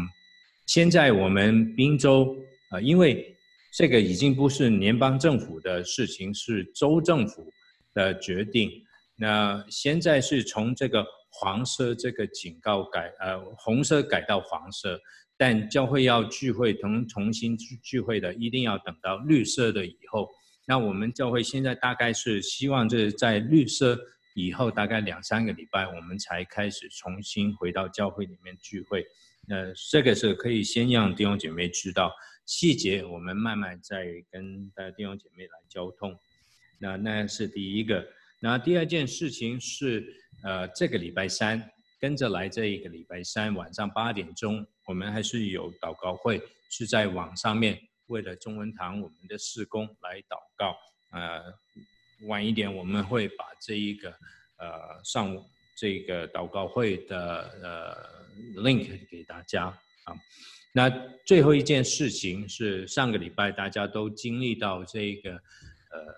现在我们滨州呃，因为这个已经不是联邦政府的事情，是州政府的决定。那现在是从这个。黄色这个警告改，呃，红色改到黄色，但教会要聚会，同重新聚聚会的，一定要等到绿色的以后。那我们教会现在大概是希望，这在绿色以后大概两三个礼拜，我们才开始重新回到教会里面聚会。那这个是可以先让弟兄姐妹知道细节，我们慢慢再跟大家弟兄姐妹来交通。那那是第一个。那第二件事情是。呃，这个礼拜三跟着来，这一个礼拜三晚上八点钟，我们还是有祷告会，是在网上面为了中文堂我们的事工来祷告。呃，晚一点我们会把这一个呃上午这个祷告会的呃 link 给大家啊。那最后一件事情是上个礼拜大家都经历到这个呃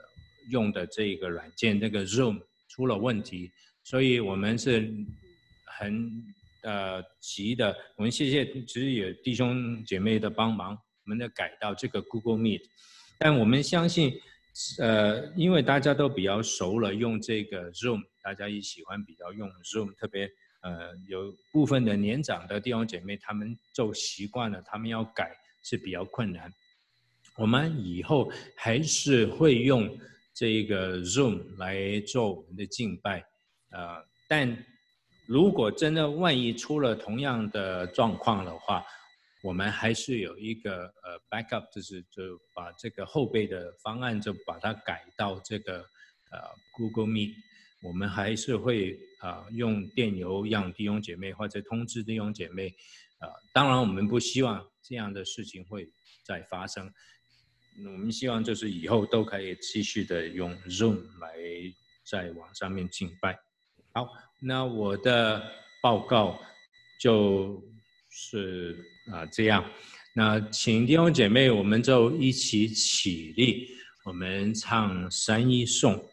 用的这个软件那个 Zoom 出了问题。所以我们是很呃急的，我们谢谢，其实也弟兄姐妹的帮忙，我们的改到这个 Google Meet，但我们相信，呃，因为大家都比较熟了，用这个 Zoom，大家也喜欢比较用 Zoom，特别呃有部分的年长的弟兄姐妹，他们就习惯了，他们要改是比较困难。我们以后还是会用这个 Zoom 来做我们的敬拜。呃，但如果真的万一出了同样的状况的话，我们还是有一个呃 backup，就是就把这个后备的方案就把它改到这个呃 Google Meet，我们还是会啊、用电邮让弟兄姐妹或者通知弟兄姐妹，啊、当然我们不希望这样的事情会再发生，我们希望就是以后都可以继续的用 Zoom 来在网上面敬拜。好，那我的报告就是啊这样。那请弟兄姐妹，我们就一起起立，我们唱三一颂。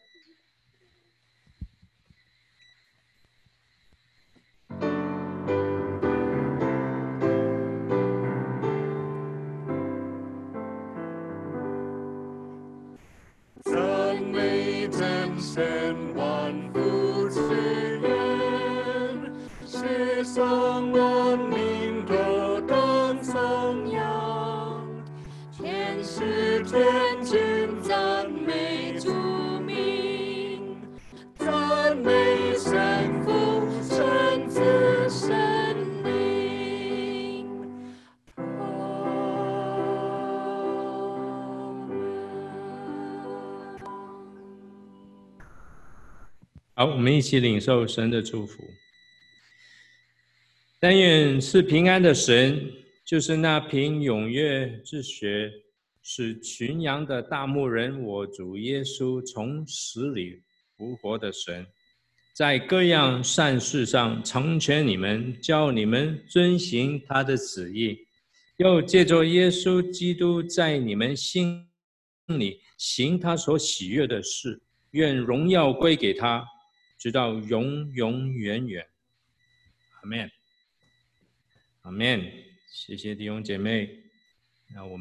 好，我们一起领受神的祝福。但愿是平安的神，就是那凭踊跃之血使群羊的大牧人，我主耶稣从死里复活的神，在各样善事上成全你们，叫你们遵行他的旨意，又借着耶稣基督在你们心里行他所喜悦的事，愿荣耀归给他。直到永永远远，阿门，阿门。谢谢弟兄姐妹，那我们。